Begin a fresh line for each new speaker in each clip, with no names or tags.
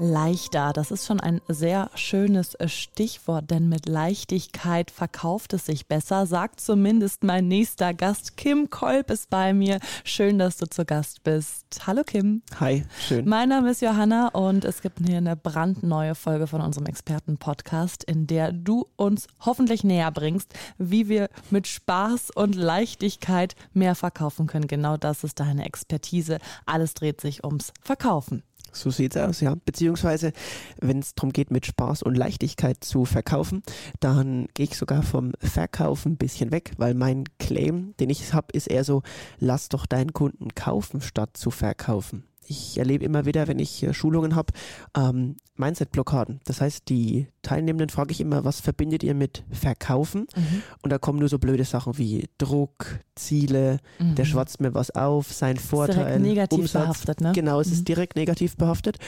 leichter. Das ist schon ein sehr schönes äh, Stichwort, denn mit Leichtigkeit verkauft es sich besser, sagt zumindest mein nächster Gast. Kim Kolb ist bei mir. Schön, dass du zu Gast bist. Hallo Kim.
Hi, schön.
Mein Name ist Johanna und es gibt hier eine brandneue Folge von unserem Experten-Podcast, in der du uns hoffentlich näher bringst, wie wir mit Spaß und Leichtigkeit mehr verkaufen können. Genau das ist deine Expertise. Alles dreht sich ums Verkaufen.
So sieht's aus, ja. Beziehungsweise, wenn es darum geht, mit Spaß und Leichtigkeit zu verkaufen, dann gehe ich sogar vom Verkaufen ein bisschen weg, weil mein Claim, den ich habe, ist eher so, lass doch deinen Kunden kaufen, statt zu verkaufen ich erlebe immer wieder, wenn ich äh, Schulungen habe, ähm, Mindset-Blockaden. Das heißt, die Teilnehmenden frage ich immer, was verbindet ihr mit Verkaufen? Mhm. Und da kommen nur so blöde Sachen wie Druck, Ziele, mhm. der schwatzt mir was auf, sein Vorteil.
Direkt negativ
Umsatz.
behaftet, ne?
Genau, es mhm. ist direkt negativ behaftet.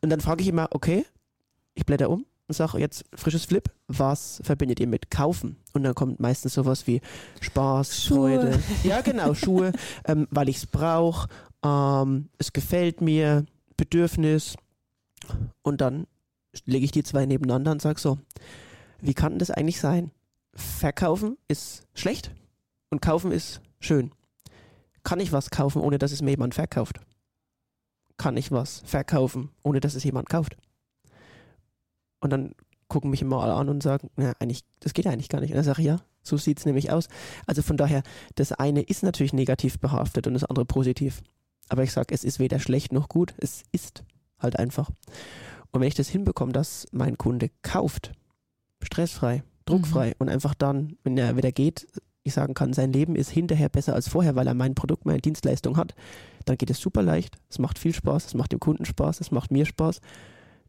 Und dann frage ich immer, okay, ich blätter um und sage jetzt frisches Flip, was verbindet ihr mit Kaufen? Und dann kommt meistens sowas wie Spaß, Schuhe. Freude. Ja, genau, Schuhe, ähm, weil ich es brauche ähm, es gefällt mir, Bedürfnis. Und dann lege ich die zwei nebeneinander und sage so, wie kann das eigentlich sein? Verkaufen ist schlecht und kaufen ist schön. Kann ich was kaufen, ohne dass es mir jemand verkauft? Kann ich was verkaufen, ohne dass es jemand kauft? Und dann gucken mich immer alle an und sagen, ja, eigentlich, das geht eigentlich gar nicht. Und dann sage ich, ja, so sieht es nämlich aus. Also von daher, das eine ist natürlich negativ behaftet und das andere positiv. Aber ich sage, es ist weder schlecht noch gut, es ist halt einfach. Und wenn ich das hinbekomme, dass mein Kunde kauft, stressfrei, druckfrei mhm. und einfach dann, wenn er wieder geht, ich sagen kann, sein Leben ist hinterher besser als vorher, weil er mein Produkt, meine Dienstleistung hat, dann geht es super leicht, es macht viel Spaß, es macht dem Kunden Spaß, es macht mir Spaß.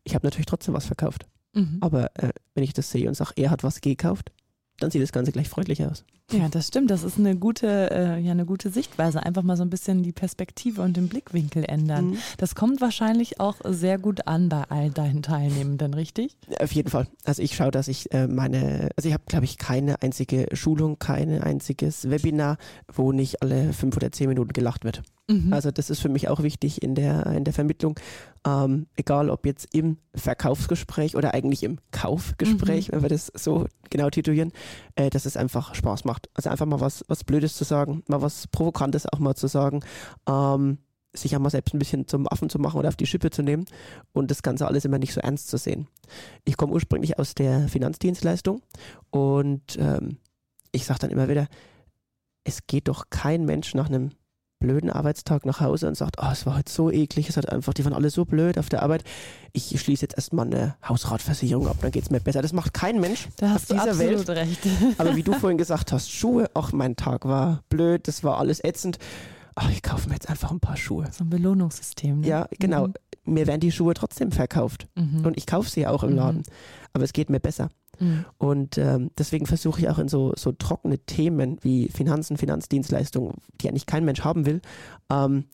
Ich habe natürlich trotzdem was verkauft. Mhm. Aber äh, wenn ich das sehe und sage, er hat was gekauft, dann sieht das Ganze gleich freundlich aus.
Ja, das stimmt. Das ist eine gute, äh, ja, eine gute Sichtweise. Einfach mal so ein bisschen die Perspektive und den Blickwinkel ändern. Mhm. Das kommt wahrscheinlich auch sehr gut an bei all deinen Teilnehmenden, richtig?
Auf jeden Fall. Also ich schaue, dass ich äh, meine, also ich habe, glaube ich, keine einzige Schulung, kein einziges Webinar, wo nicht alle fünf oder zehn Minuten gelacht wird. Mhm. Also das ist für mich auch wichtig in der, in der Vermittlung. Ähm, egal ob jetzt im Verkaufsgespräch oder eigentlich im Kaufgespräch, mhm. wenn wir das so genau titulieren, äh, dass es einfach Spaß macht. Also einfach mal was, was Blödes zu sagen, mal was Provokantes auch mal zu sagen. Ähm, sich auch mal selbst ein bisschen zum Affen zu machen oder auf die Schippe zu nehmen und das Ganze alles immer nicht so ernst zu sehen. Ich komme ursprünglich aus der Finanzdienstleistung und ähm, ich sage dann immer wieder, es geht doch kein Mensch nach einem blöden Arbeitstag nach Hause und sagt, oh, es war heute so eklig, es hat einfach, die waren alle so blöd auf der Arbeit. Ich schließe jetzt erstmal eine Hausratversicherung ab, dann geht es mir besser. Das macht kein Mensch
da hast auf dieser Welt. Recht.
Aber wie du vorhin gesagt hast, Schuhe, ach, mein Tag war blöd, das war alles ätzend. Ach, ich kaufe mir jetzt einfach ein paar Schuhe.
So ein Belohnungssystem. Ne?
Ja, genau. Mhm. Mir werden die Schuhe trotzdem verkauft. Mhm. Und ich kaufe sie auch im mhm. Laden. Aber es geht mir besser. Mhm. Und ähm, deswegen versuche ich auch in so, so trockene Themen wie Finanzen, Finanzdienstleistungen, die eigentlich kein Mensch haben will, ähm,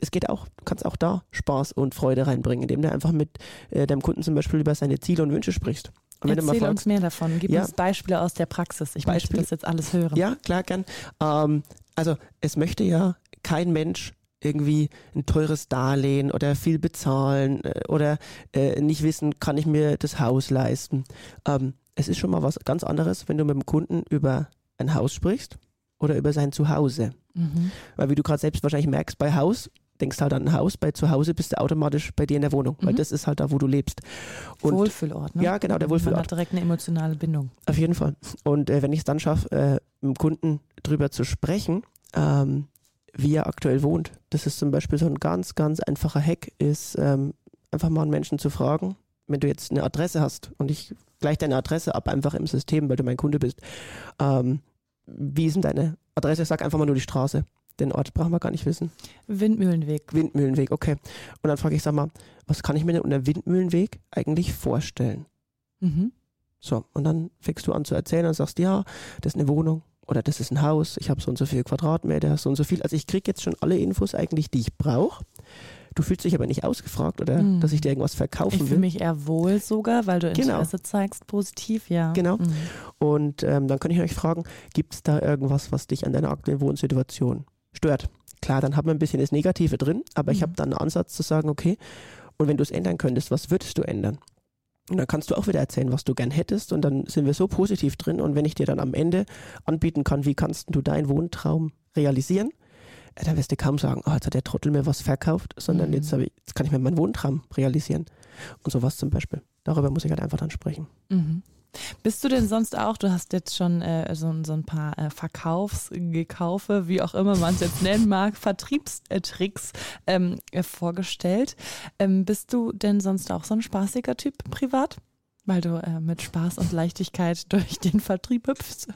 es geht auch, du kannst auch da Spaß und Freude reinbringen, indem du einfach mit äh, deinem Kunden zum Beispiel über seine Ziele und Wünsche sprichst.
Und Erzähl fragst, uns mehr davon. Gib ja, uns Beispiele aus der Praxis. Ich Beispiel, möchte das jetzt alles hören.
Ja, klar, gern. Ähm, also es möchte ja kein Mensch irgendwie ein teures Darlehen oder viel bezahlen äh, oder äh, nicht wissen, kann ich mir das Haus leisten. Ähm, es ist schon mal was ganz anderes, wenn du mit dem Kunden über ein Haus sprichst oder über sein Zuhause. Mhm. Weil wie du gerade selbst wahrscheinlich merkst, bei Haus denkst halt an ein Haus, bei Zuhause bist du automatisch bei dir in der Wohnung, mhm. weil das ist halt da, wo du lebst.
Und Wohlfühlort, ne?
Ja, genau, der Wohlfühlort. Man
hat direkt eine emotionale Bindung.
Auf jeden Fall. Und äh, wenn ich es dann schaffe, äh, mit dem Kunden drüber zu sprechen, ähm, wie er aktuell wohnt. Das ist zum Beispiel so ein ganz, ganz einfacher Hack, ist ähm, einfach mal einen Menschen zu fragen, wenn du jetzt eine Adresse hast und ich gleich deine Adresse ab, einfach im System, weil du mein Kunde bist. Ähm, wie ist denn deine Adresse? Sag einfach mal nur die Straße. Den Ort brauchen wir gar nicht wissen.
Windmühlenweg.
Windmühlenweg, okay. Und dann frage ich, sag mal, was kann ich mir denn unter Windmühlenweg eigentlich vorstellen? Mhm. So, und dann fängst du an zu erzählen und sagst, ja, das ist eine Wohnung, oder das ist ein Haus, ich habe so und so viel Quadratmeter, so und so viel. Also ich kriege jetzt schon alle Infos eigentlich, die ich brauche. Du fühlst dich aber nicht ausgefragt oder
Mhm.
dass ich dir irgendwas verkaufen
Ich
will.
fühle mich eher wohl sogar, weil du
Genau.
Interesse zeigst, positiv, ja.
Genau.
Mhm.
Und ähm, dann kann ich euch fragen, gibt es da irgendwas, was dich an deiner aktuellen Wohnsituation stört? Klar, dann hat man ein bisschen das Negative drin, aber ich
Mhm.
habe dann einen Ansatz zu sagen, okay, und wenn du es ändern könntest, was würdest du ändern? Und dann kannst du auch wieder erzählen, was du gern hättest und dann sind wir so positiv drin und wenn ich dir dann am Ende anbieten kann, wie kannst du deinen Wohntraum realisieren, äh, dann wirst du kaum sagen, oh, jetzt hat der Trottel mir was verkauft, sondern
Mhm.
jetzt, ich, jetzt kann ich mir meinen Wohntraum realisieren und sowas zum Beispiel. Darüber muss ich halt einfach dann sprechen.
Mhm. Bist du denn sonst auch, du hast jetzt schon äh, so, so ein paar äh, Verkaufsgekaufe, wie auch immer man es jetzt nennen mag, Vertriebstricks ähm, äh, vorgestellt. Ähm, bist du denn sonst auch so ein spaßiger Typ privat? Weil du äh, mit Spaß und Leichtigkeit durch den Vertrieb hüpfst.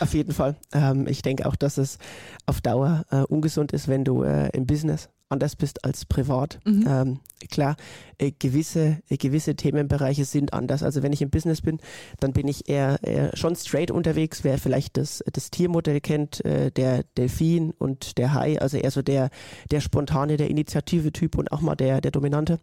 Auf jeden Fall. Ähm, ich denke auch, dass es auf Dauer äh, ungesund ist, wenn du äh, im Business anders bist als privat.
Mhm.
Ähm, klar, äh, gewisse, äh, gewisse Themenbereiche sind anders. Also wenn ich im Business bin, dann bin ich eher, eher schon straight unterwegs. Wer vielleicht das, das Tiermodell kennt, äh, der Delfin und der Hai, also eher so der, der spontane, der Initiative-Typ und auch mal der, der Dominante,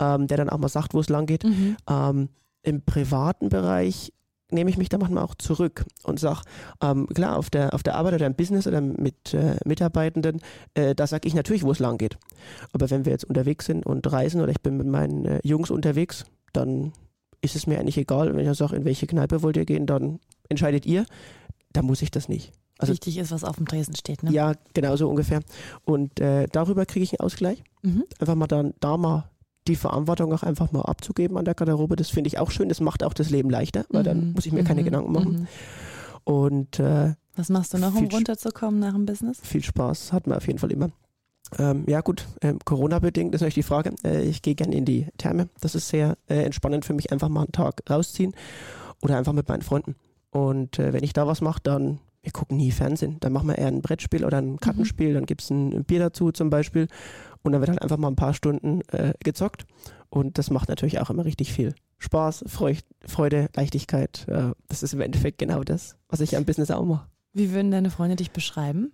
ähm, der dann auch mal sagt, wo es lang geht.
Mhm.
Ähm, Im privaten Bereich nehme ich mich da manchmal auch zurück und sage, ähm, klar, auf der, auf der Arbeit oder im Business oder mit äh, Mitarbeitenden, äh, da sage ich natürlich, wo es lang geht. Aber wenn wir jetzt unterwegs sind und reisen oder ich bin mit meinen äh, Jungs unterwegs, dann ist es mir eigentlich egal. Wenn ich sage, in welche Kneipe wollt ihr gehen, dann entscheidet ihr. Da muss ich das nicht. Also-
Wichtig ist, was auf dem Tresen steht. Ne?
Ja, genau so ungefähr. Und äh, darüber kriege ich einen Ausgleich.
Mhm.
Einfach mal dann da mal die Verantwortung auch einfach mal abzugeben an der Garderobe, das finde ich auch schön. Das macht auch das Leben leichter, weil dann
Mhm.
muss ich mir keine
Mhm.
Gedanken machen.
Mhm.
Und äh,
Was machst du noch, um runterzukommen nach dem Business?
viel Spaß hat man auf jeden Fall immer. Ähm, ja gut, ähm, Corona-bedingt ist natürlich die Frage. Äh, ich gehe gerne in die Therme. Das ist sehr äh, entspannend für mich, einfach mal einen Tag rausziehen oder einfach mit meinen Freunden. Und äh, wenn ich da was mache, dann, wir gucken nie Fernsehen. Dann machen wir eher ein Brettspiel oder ein Kartenspiel, dann gibt es ein, ein Bier dazu zum Beispiel. Und dann wird halt einfach mal ein paar Stunden äh, gezockt. Und das macht natürlich auch immer richtig viel Spaß, Freude, Freude Leichtigkeit. Äh, das ist im Endeffekt genau das, was ich am Business auch mache.
Wie würden deine Freunde dich beschreiben?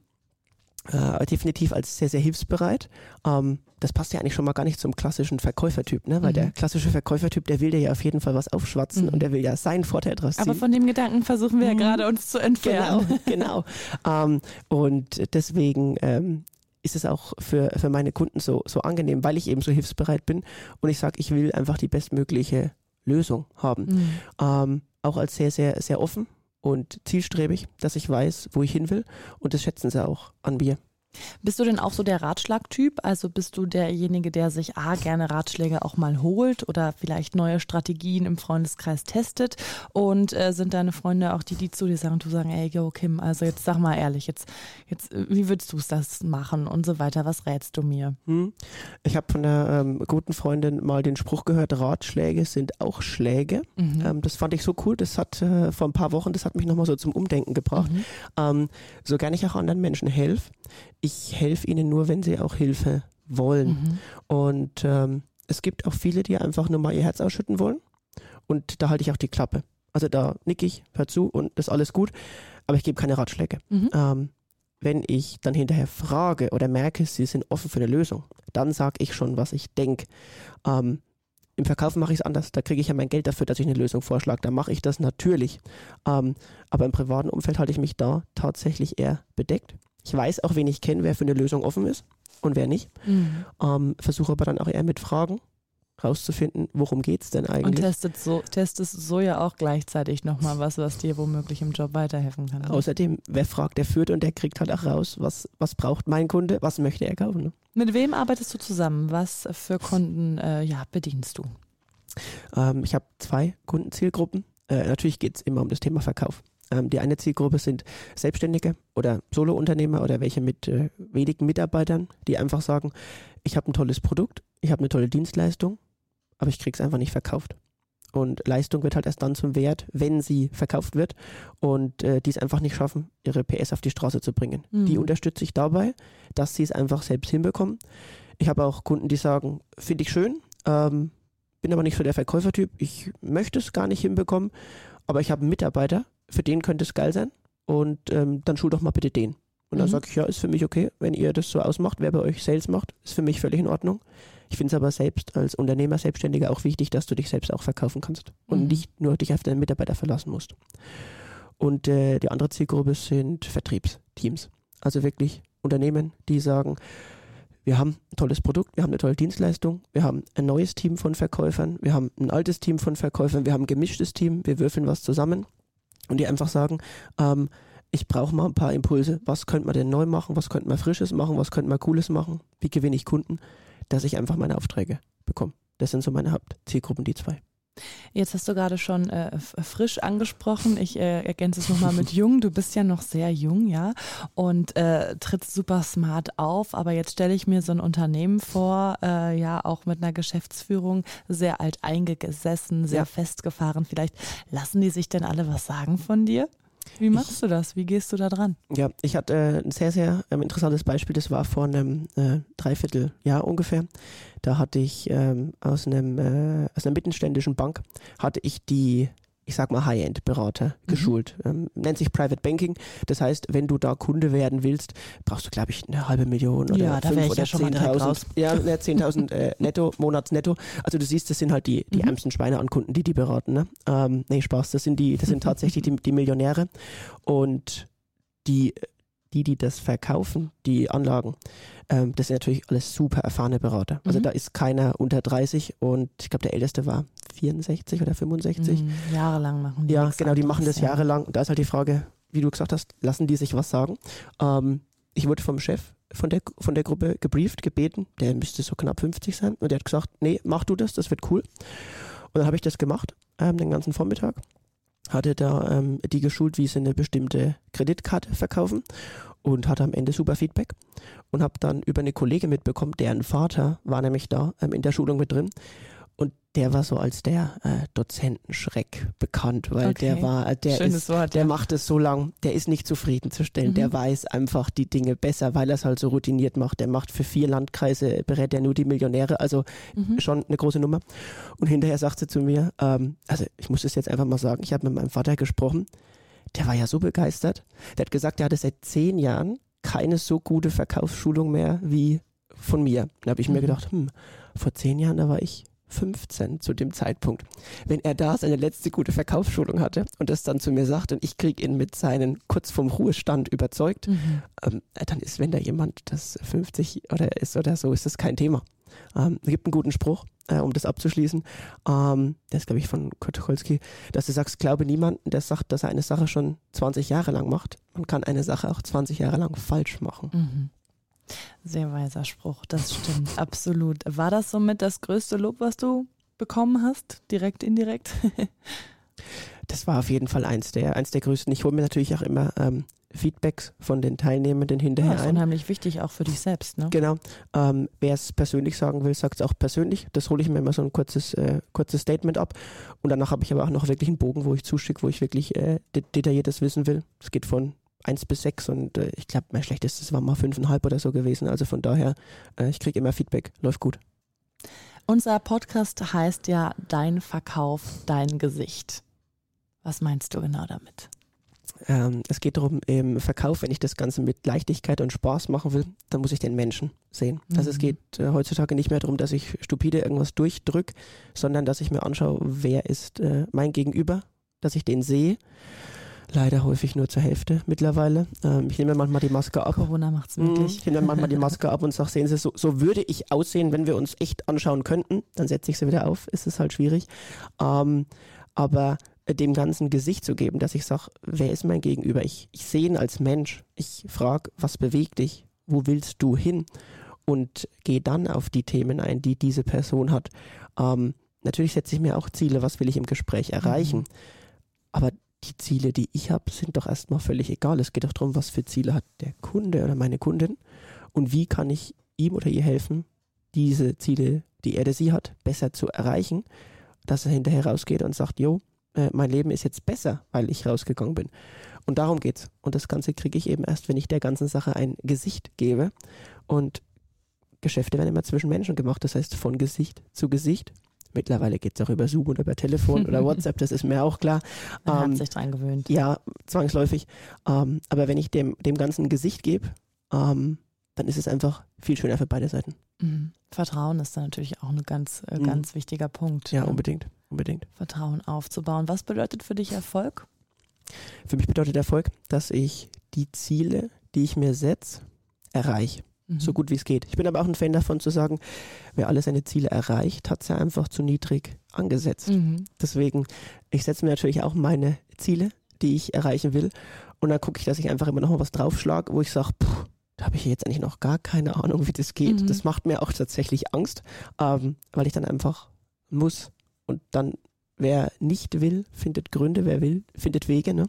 äh, definitiv als sehr, sehr hilfsbereit. Ähm, das passt ja eigentlich schon mal gar nicht zum klassischen Verkäufertyp, ne? weil
Mhm.
der klassische Verkäufertyp, der will dir ja auf jeden Fall was aufschwatzen
Mhm.
und der will ja seinen Vorteil draus ziehen.
Aber von dem Gedanken versuchen wir ja
Mhm.
gerade uns zu
genau,
entfernen.
genau. ähm, und deswegen ähm, ist es auch für, für meine Kunden so, so angenehm, weil ich eben so hilfsbereit bin und ich sage, ich will einfach die bestmögliche Lösung haben.
Mhm.
Ähm, auch als sehr, sehr, sehr offen und zielstrebig, dass ich weiß, wo ich hin will und das schätzen sie auch an mir.
Bist du denn auch so der Ratschlagtyp? Also bist du derjenige, der sich A, gerne Ratschläge auch mal holt oder vielleicht neue Strategien im Freundeskreis testet? Und äh, sind deine Freunde auch die, die zu dir sagen, du sagen, ey, yo, Kim, also jetzt sag mal ehrlich, jetzt, jetzt äh, wie würdest du es das machen und so weiter? Was rätst du mir?
Hm. Ich habe von einer ähm, guten Freundin mal den Spruch gehört, Ratschläge sind auch Schläge.
Mhm.
Ähm, das fand ich so cool. Das hat äh, vor ein paar Wochen, das hat mich nochmal so zum Umdenken gebracht.
Mhm.
Ähm, so gerne ich auch anderen Menschen helfe, ich helfe ihnen nur, wenn sie auch Hilfe wollen.
Mhm.
Und ähm, es gibt auch viele, die einfach nur mal ihr Herz ausschütten wollen. Und da halte ich auch die Klappe. Also da nick ich, hör zu und das ist alles gut. Aber ich gebe keine Ratschläge.
Mhm.
Ähm, wenn ich dann hinterher frage oder merke, sie sind offen für eine Lösung, dann sage ich schon, was ich denke. Ähm, Im Verkauf mache ich es anders. Da kriege ich ja mein Geld dafür, dass ich eine Lösung vorschlage. Da mache ich das natürlich. Ähm, aber im privaten Umfeld halte ich mich da tatsächlich eher bedeckt. Ich weiß auch, wen ich kenne, wer für eine Lösung offen ist und wer nicht.
Mhm.
Ähm, Versuche aber dann auch eher mit Fragen rauszufinden, worum geht es denn
Und
eigentlich.
testet so, testest so ja auch gleichzeitig nochmal was, was dir womöglich im Job weiterhelfen kann.
Außerdem, wer fragt, der führt und der kriegt halt auch raus, was, was braucht mein Kunde, was möchte er kaufen. Ne?
Mit wem arbeitest du zusammen? Was für Kunden äh, ja, bedienst du?
Ähm, ich habe zwei Kundenzielgruppen. Äh, natürlich geht es immer um das Thema Verkauf. Ähm, die eine Zielgruppe sind Selbstständige oder Solounternehmer oder welche mit äh, wenigen Mitarbeitern, die einfach sagen, ich habe ein tolles Produkt, ich habe eine tolle Dienstleistung, aber ich kriege es einfach nicht verkauft. Und Leistung wird halt erst dann zum Wert, wenn sie verkauft wird und äh, die es einfach nicht schaffen, ihre PS auf die Straße zu bringen.
Mhm.
Die unterstütze ich dabei, dass sie es einfach selbst hinbekommen. Ich habe auch Kunden, die sagen, finde ich schön, ähm, bin aber nicht so der Verkäufertyp. Ich möchte es gar nicht hinbekommen, aber ich habe einen Mitarbeiter, für den könnte es geil sein. und ähm, dann schul doch mal bitte den. Und dann
Mhm.
sage ich, ja, ist für mich okay, wenn ihr das so ausmacht, wer bei euch Sales macht, ist für mich völlig in Ordnung. Ich finde es aber selbst als Unternehmer, Selbstständiger auch wichtig, dass du dich selbst auch verkaufen kannst und
Mhm.
nicht nur dich auf deine Mitarbeiter verlassen musst. Und äh, die andere Zielgruppe sind Vertriebsteams. Also wirklich Unternehmen, die sagen, wir haben ein tolles Produkt, wir haben eine tolle Dienstleistung, wir haben ein neues Team von Verkäufern, wir haben ein altes Team von Verkäufern, wir haben ein gemischtes Team, wir würfeln was zusammen und die einfach sagen, ähm, ich brauche mal ein paar Impulse. Was könnte man denn neu machen? Was könnte man Frisches machen? Was könnte man Cooles machen? Wie gewinne ich Kunden? Dass ich einfach meine Aufträge bekomme. Das sind so meine Hauptzielgruppen, die zwei.
Jetzt hast du gerade schon äh, frisch angesprochen. Ich äh, ergänze es nochmal mit jung. Du bist ja noch sehr jung, ja, und äh, trittst super smart auf. Aber jetzt stelle ich mir so ein Unternehmen vor, äh, ja, auch mit einer Geschäftsführung, sehr alt eingesessen, sehr
Ja.
festgefahren. Vielleicht lassen die sich denn alle was sagen von dir? Wie machst du das? Wie gehst du da dran?
Ja, ich hatte äh, ein sehr, sehr ähm, interessantes Beispiel. Das war vor einem äh, Dreivierteljahr ungefähr. Da hatte ich ähm, aus, einem, äh, aus einer mittelständischen Bank, hatte ich die, ich sag mal, High-End-Berater geschult. Ähm, nennt sich Private Banking. Das heißt, wenn du da Kunde werden willst, brauchst du, glaube ich, eine halbe Million oder
Ja,
fünf
ich
oder
ja schon mal direkt
10.000.
raus.
Ja, ne, 10.000 äh, netto, Monatsnetto. Also du siehst, das sind halt die, die
Mhm.
ärmsten Schweine an Kunden, die die beraten. Ne? Ähm, nee, Spaß, das sind die, das sind tatsächlich die, die Millionäre. Und die, die, die das verkaufen, die Anlagen, ähm, das sind natürlich alles super erfahrene Berater. Also
Mhm.
da ist keiner unter 30 und ich glaube, der älteste war 64 oder 65.
Mhm, jahrelang machen die
Ja, genau, die machen das
ja.
jahrelang. Und da ist halt die Frage, wie du gesagt hast, lassen die sich was sagen? Ähm, ich wurde vom Chef von der, von der Gruppe gebrieft, gebeten, der müsste so knapp 50 sein. Und der hat gesagt, nee, mach du das, das wird cool. Und dann habe ich das gemacht, ähm, den ganzen Vormittag. Hatte da ähm, die geschult, wie sie eine bestimmte Kreditkarte verkaufen und hatte am Ende super Feedback. Und habe dann über eine Kollegin mitbekommen, deren Vater war nämlich da ähm, in der Schulung mit drin. Und der war so als der äh, Dozentenschreck bekannt, weil
Okay.
der war, der
Schönes
ist,
Wort.
der
ja.
macht es so lang, der ist nicht zufriedenzustellen,
Mhm.
der weiß einfach die Dinge besser, weil er es halt so routiniert macht. Der macht für vier Landkreise, berät er nur die Millionäre, also
Mhm.
schon eine große Nummer. Und hinterher sagt sie zu mir, ähm, also ich muss es jetzt einfach mal sagen, ich habe mit meinem Vater gesprochen, der war ja so begeistert, der hat gesagt, er hatte seit zehn Jahren keine so gute Verkaufsschulung mehr wie von mir. Da habe ich mir
Mhm.
gedacht, hm, vor zehn Jahren, da war ich 15 zu dem Zeitpunkt. Wenn er da seine letzte gute Verkaufsschulung hatte und das dann zu mir sagt und ich kriege ihn mit seinen kurz vom Ruhestand überzeugt,
Mhm.
ähm, dann ist, wenn da jemand das 50 oder ist oder so, ist das kein Thema. Ähm, es gibt einen guten Spruch, äh, um das abzuschließen. Ähm, der ist, glaube ich, von Kurt Tucholsky, dass du sagst, glaube niemanden, der sagt, dass er eine Sache schon 20 Jahre lang macht. Man kann eine Sache auch 20 Jahre lang falsch machen.
Mhm. Sehr weiser Spruch, das stimmt, absolut. War das somit das größte Lob, was du bekommen hast? Direkt, indirekt?
Das war auf jeden Fall eins der, eins der größten. Ich hole mir natürlich auch immer ähm, Feedbacks von den Teilnehmenden
Ja,
hinterher
ist
ein.
unheimlich wichtig, auch für dich selbst, ne?
Genau. Ähm, Wer es persönlich sagen will, sagt es auch persönlich. Das hole ich mir immer so ein kurzes, äh, kurzes Statement ab. Und danach habe ich aber auch noch wirklich einen Bogen, wo ich zuschicke, wo ich wirklich äh, de detailliertes wissen will. Es geht von 1 bis 6 und äh, ich glaube, mein schlechtestes war mal 5,5 oder so gewesen. Also von daher, äh, ich kriege immer Feedback. Läuft gut.
Unser Podcast heißt ja Dein Verkauf, dein Gesicht. Was meinst du genau damit?
Ähm, es geht darum, im Verkauf, wenn ich das Ganze mit Leichtigkeit und Spaß machen will, dann muss ich den Menschen sehen. Also es
Mhm.
geht äh, heutzutage nicht mehr darum, dass ich stupide irgendwas durchdrück, sondern dass ich mir anschaue, wer ist äh, mein Gegenüber, dass ich den sehe. Leider häufig nur zur Hälfte mittlerweile. Ähm, ich nehme manchmal die Maske ab.
Corona macht's
Mhm,
möglich.
Ich nehme manchmal die Maske ab und sage, sehen Sie, so, so würde ich aussehen, wenn wir uns echt anschauen könnten. Dann setze ich sie wieder auf, ist es halt schwierig. Ähm, aber äh, dem ganzen Gesicht zu geben, dass ich sage, wer ist mein Gegenüber? Ich, ich sehe ihn als Mensch. Ich frage, was bewegt dich? Wo willst du hin? Und gehe dann auf die Themen ein, die diese Person hat. Ähm, natürlich setze ich mir auch Ziele, was will ich im Gespräch erreichen.
Mhm.
Aber die Ziele, die ich habe, sind doch erstmal völlig egal. Es geht doch darum, was für Ziele hat der Kunde oder meine Kundin und wie kann ich ihm oder ihr helfen, diese Ziele, die er oder sie hat, besser zu erreichen, dass er hinterher rausgeht und sagt, jo, äh, mein Leben ist jetzt besser, weil ich rausgegangen bin. Und darum geht's. Und das Ganze kriege ich eben erst, wenn ich der ganzen Sache ein Gesicht gebe. Und Geschäfte werden immer zwischen Menschen gemacht, das heißt von Gesicht zu Gesicht Mittlerweile geht es auch über Zoom oder über Telefon oder WhatsApp, das ist mir auch klar.
Man
Ähm,
hat sich dran gewöhnt.
ja, zwangsläufig. Ähm, aber wenn ich dem, dem Ganzen ein Gesicht gebe, ähm, dann ist es einfach viel schöner für beide Seiten.
Mhm. Vertrauen ist dann natürlich auch ein ganz, äh,
Mhm.
ganz wichtiger Punkt.
Ja,
ne?
unbedingt. Unbedingt.
Vertrauen aufzubauen. Was bedeutet für dich Erfolg?
Für mich bedeutet Erfolg, dass ich die Ziele, die ich mir setze, erreiche.
Mhm.
So gut wie es geht. Ich bin aber auch ein Fan davon zu sagen, wer alle seine Ziele erreicht, hat sie einfach zu niedrig angesetzt.
Mhm.
Deswegen, ich setze mir natürlich auch meine Ziele, die ich erreichen will. Und dann gucke ich, dass ich einfach immer noch mal was draufschlage, wo ich sage, da habe ich jetzt eigentlich noch gar keine Ahnung, wie das geht.
Mhm.
Das macht mir auch tatsächlich Angst, ähm, weil ich dann einfach muss. Und dann, wer nicht will, findet Gründe, wer will, findet Wege. Ne?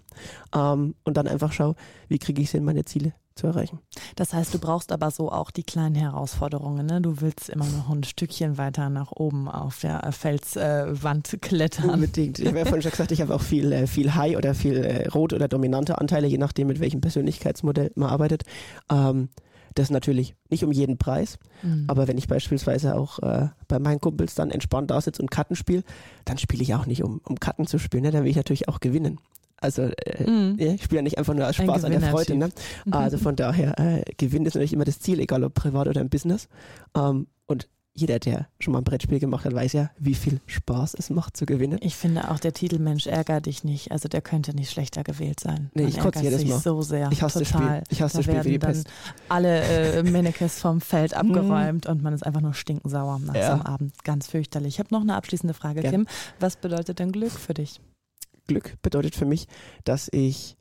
Ähm, und dann einfach schau, wie kriege ich es hin, meine Ziele zu erreichen.
Das heißt, du brauchst aber so auch die kleinen Herausforderungen. Ne? Du willst immer noch ein Stückchen weiter nach oben auf der Felswand klettern.
Unbedingt. Ich habe ja vorhin schon gesagt, ich habe auch viel, äh, viel High oder viel äh, Rot oder dominante Anteile, je nachdem, mit welchem Persönlichkeitsmodell man arbeitet. Ähm, das natürlich nicht um jeden Preis,
Mhm.
aber wenn ich beispielsweise auch äh, bei meinen Kumpels dann entspannt da sitze und Karten spiele, dann spiele ich auch nicht, um, um Karten zu spielen, ne? dann will ich natürlich auch gewinnen. Also äh,
Mhm.
ja, ich spiele ja nicht einfach nur aus Spaß an der Freude. Ne?
Mhm.
Also von daher, äh, Gewinn ist natürlich immer das Ziel, egal ob privat oder im Business. Ähm, und jeder, der schon mal ein Brettspiel gemacht hat, weiß ja, wie viel Spaß es macht zu gewinnen.
Ich finde auch der Titel Mensch ärger dich nicht. Also der könnte nicht schlechter gewählt sein.
Nee,
Man
ich kotze jedes Mal.
so sehr.
Ich hasse das Spiel.
total.
Ich hasse
da
das Spiel wie die Pest.
alle äh, Mannequins vom Feld abgeräumt und man ist einfach nur stinkensauer nach
Ja.
so einem Abend. Ganz fürchterlich. Ich habe noch eine abschließende Frage,
Gern.
Kim. Was bedeutet denn Glück für dich?
Glück bedeutet für mich, dass ich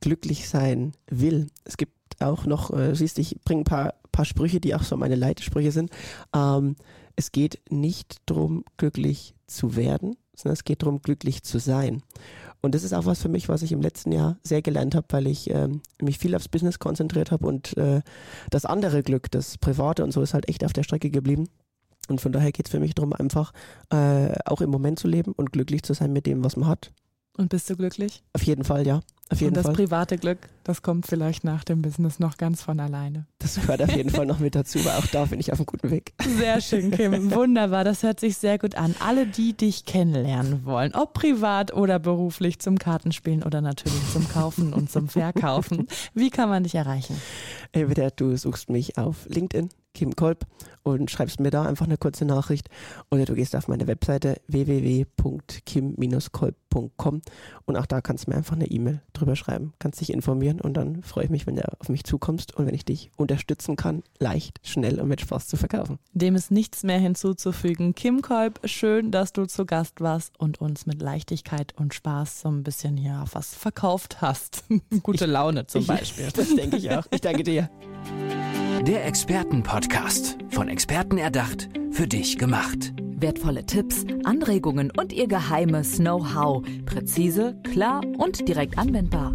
glücklich sein will. Es gibt auch noch, äh, siehst ich bringe ein paar, paar Sprüche, die auch so meine Leitsprüche sind. Ähm, es geht nicht darum, glücklich zu werden, sondern es geht darum, glücklich zu sein. Und das ist auch was für mich, was ich im letzten Jahr sehr gelernt habe, weil ich ähm, mich viel aufs Business konzentriert habe und äh, das andere Glück, das Private und so, ist halt echt auf der Strecke geblieben. Und von daher geht es für mich darum, einfach äh, auch im Moment zu leben und glücklich zu sein mit dem, was man hat.
Und bist du glücklich?
Auf jeden Fall, ja. Auf jeden
und das
Fall.
private Glück, das kommt vielleicht nach dem Business noch ganz von alleine.
Das gehört auf jeden Fall noch mit dazu, weil auch da bin ich auf einem guten Weg.
Sehr schön, Kim. Wunderbar. Das hört sich sehr gut an. Alle, die dich kennenlernen wollen, ob privat oder beruflich, zum Kartenspielen oder natürlich zum Kaufen und zum Verkaufen, wie kann man dich erreichen?
Entweder du suchst mich auf LinkedIn, Kim Kolb, und schreibst mir da einfach eine kurze Nachricht oder du gehst auf meine Webseite www.kim-kolb.com und auch da kannst du mir einfach eine E-Mail drüber schreiben, kannst dich informieren und dann freue ich mich, wenn du auf mich zukommst und wenn ich dich unterstützen kann, leicht, schnell und mit Spaß zu verkaufen.
Dem ist nichts mehr hinzuzufügen. Kim Kolb, schön, dass du zu Gast warst und uns mit Leichtigkeit und Spaß so ein bisschen hier auf was verkauft hast. Gute Laune zum Beispiel.
Das denke ich auch. Ich danke dir.
Der Expertenpodcast. Von Experten erdacht, für dich gemacht.
Wertvolle Tipps, Anregungen und ihr geheimes Know-how. Präzise, klar und direkt anwendbar.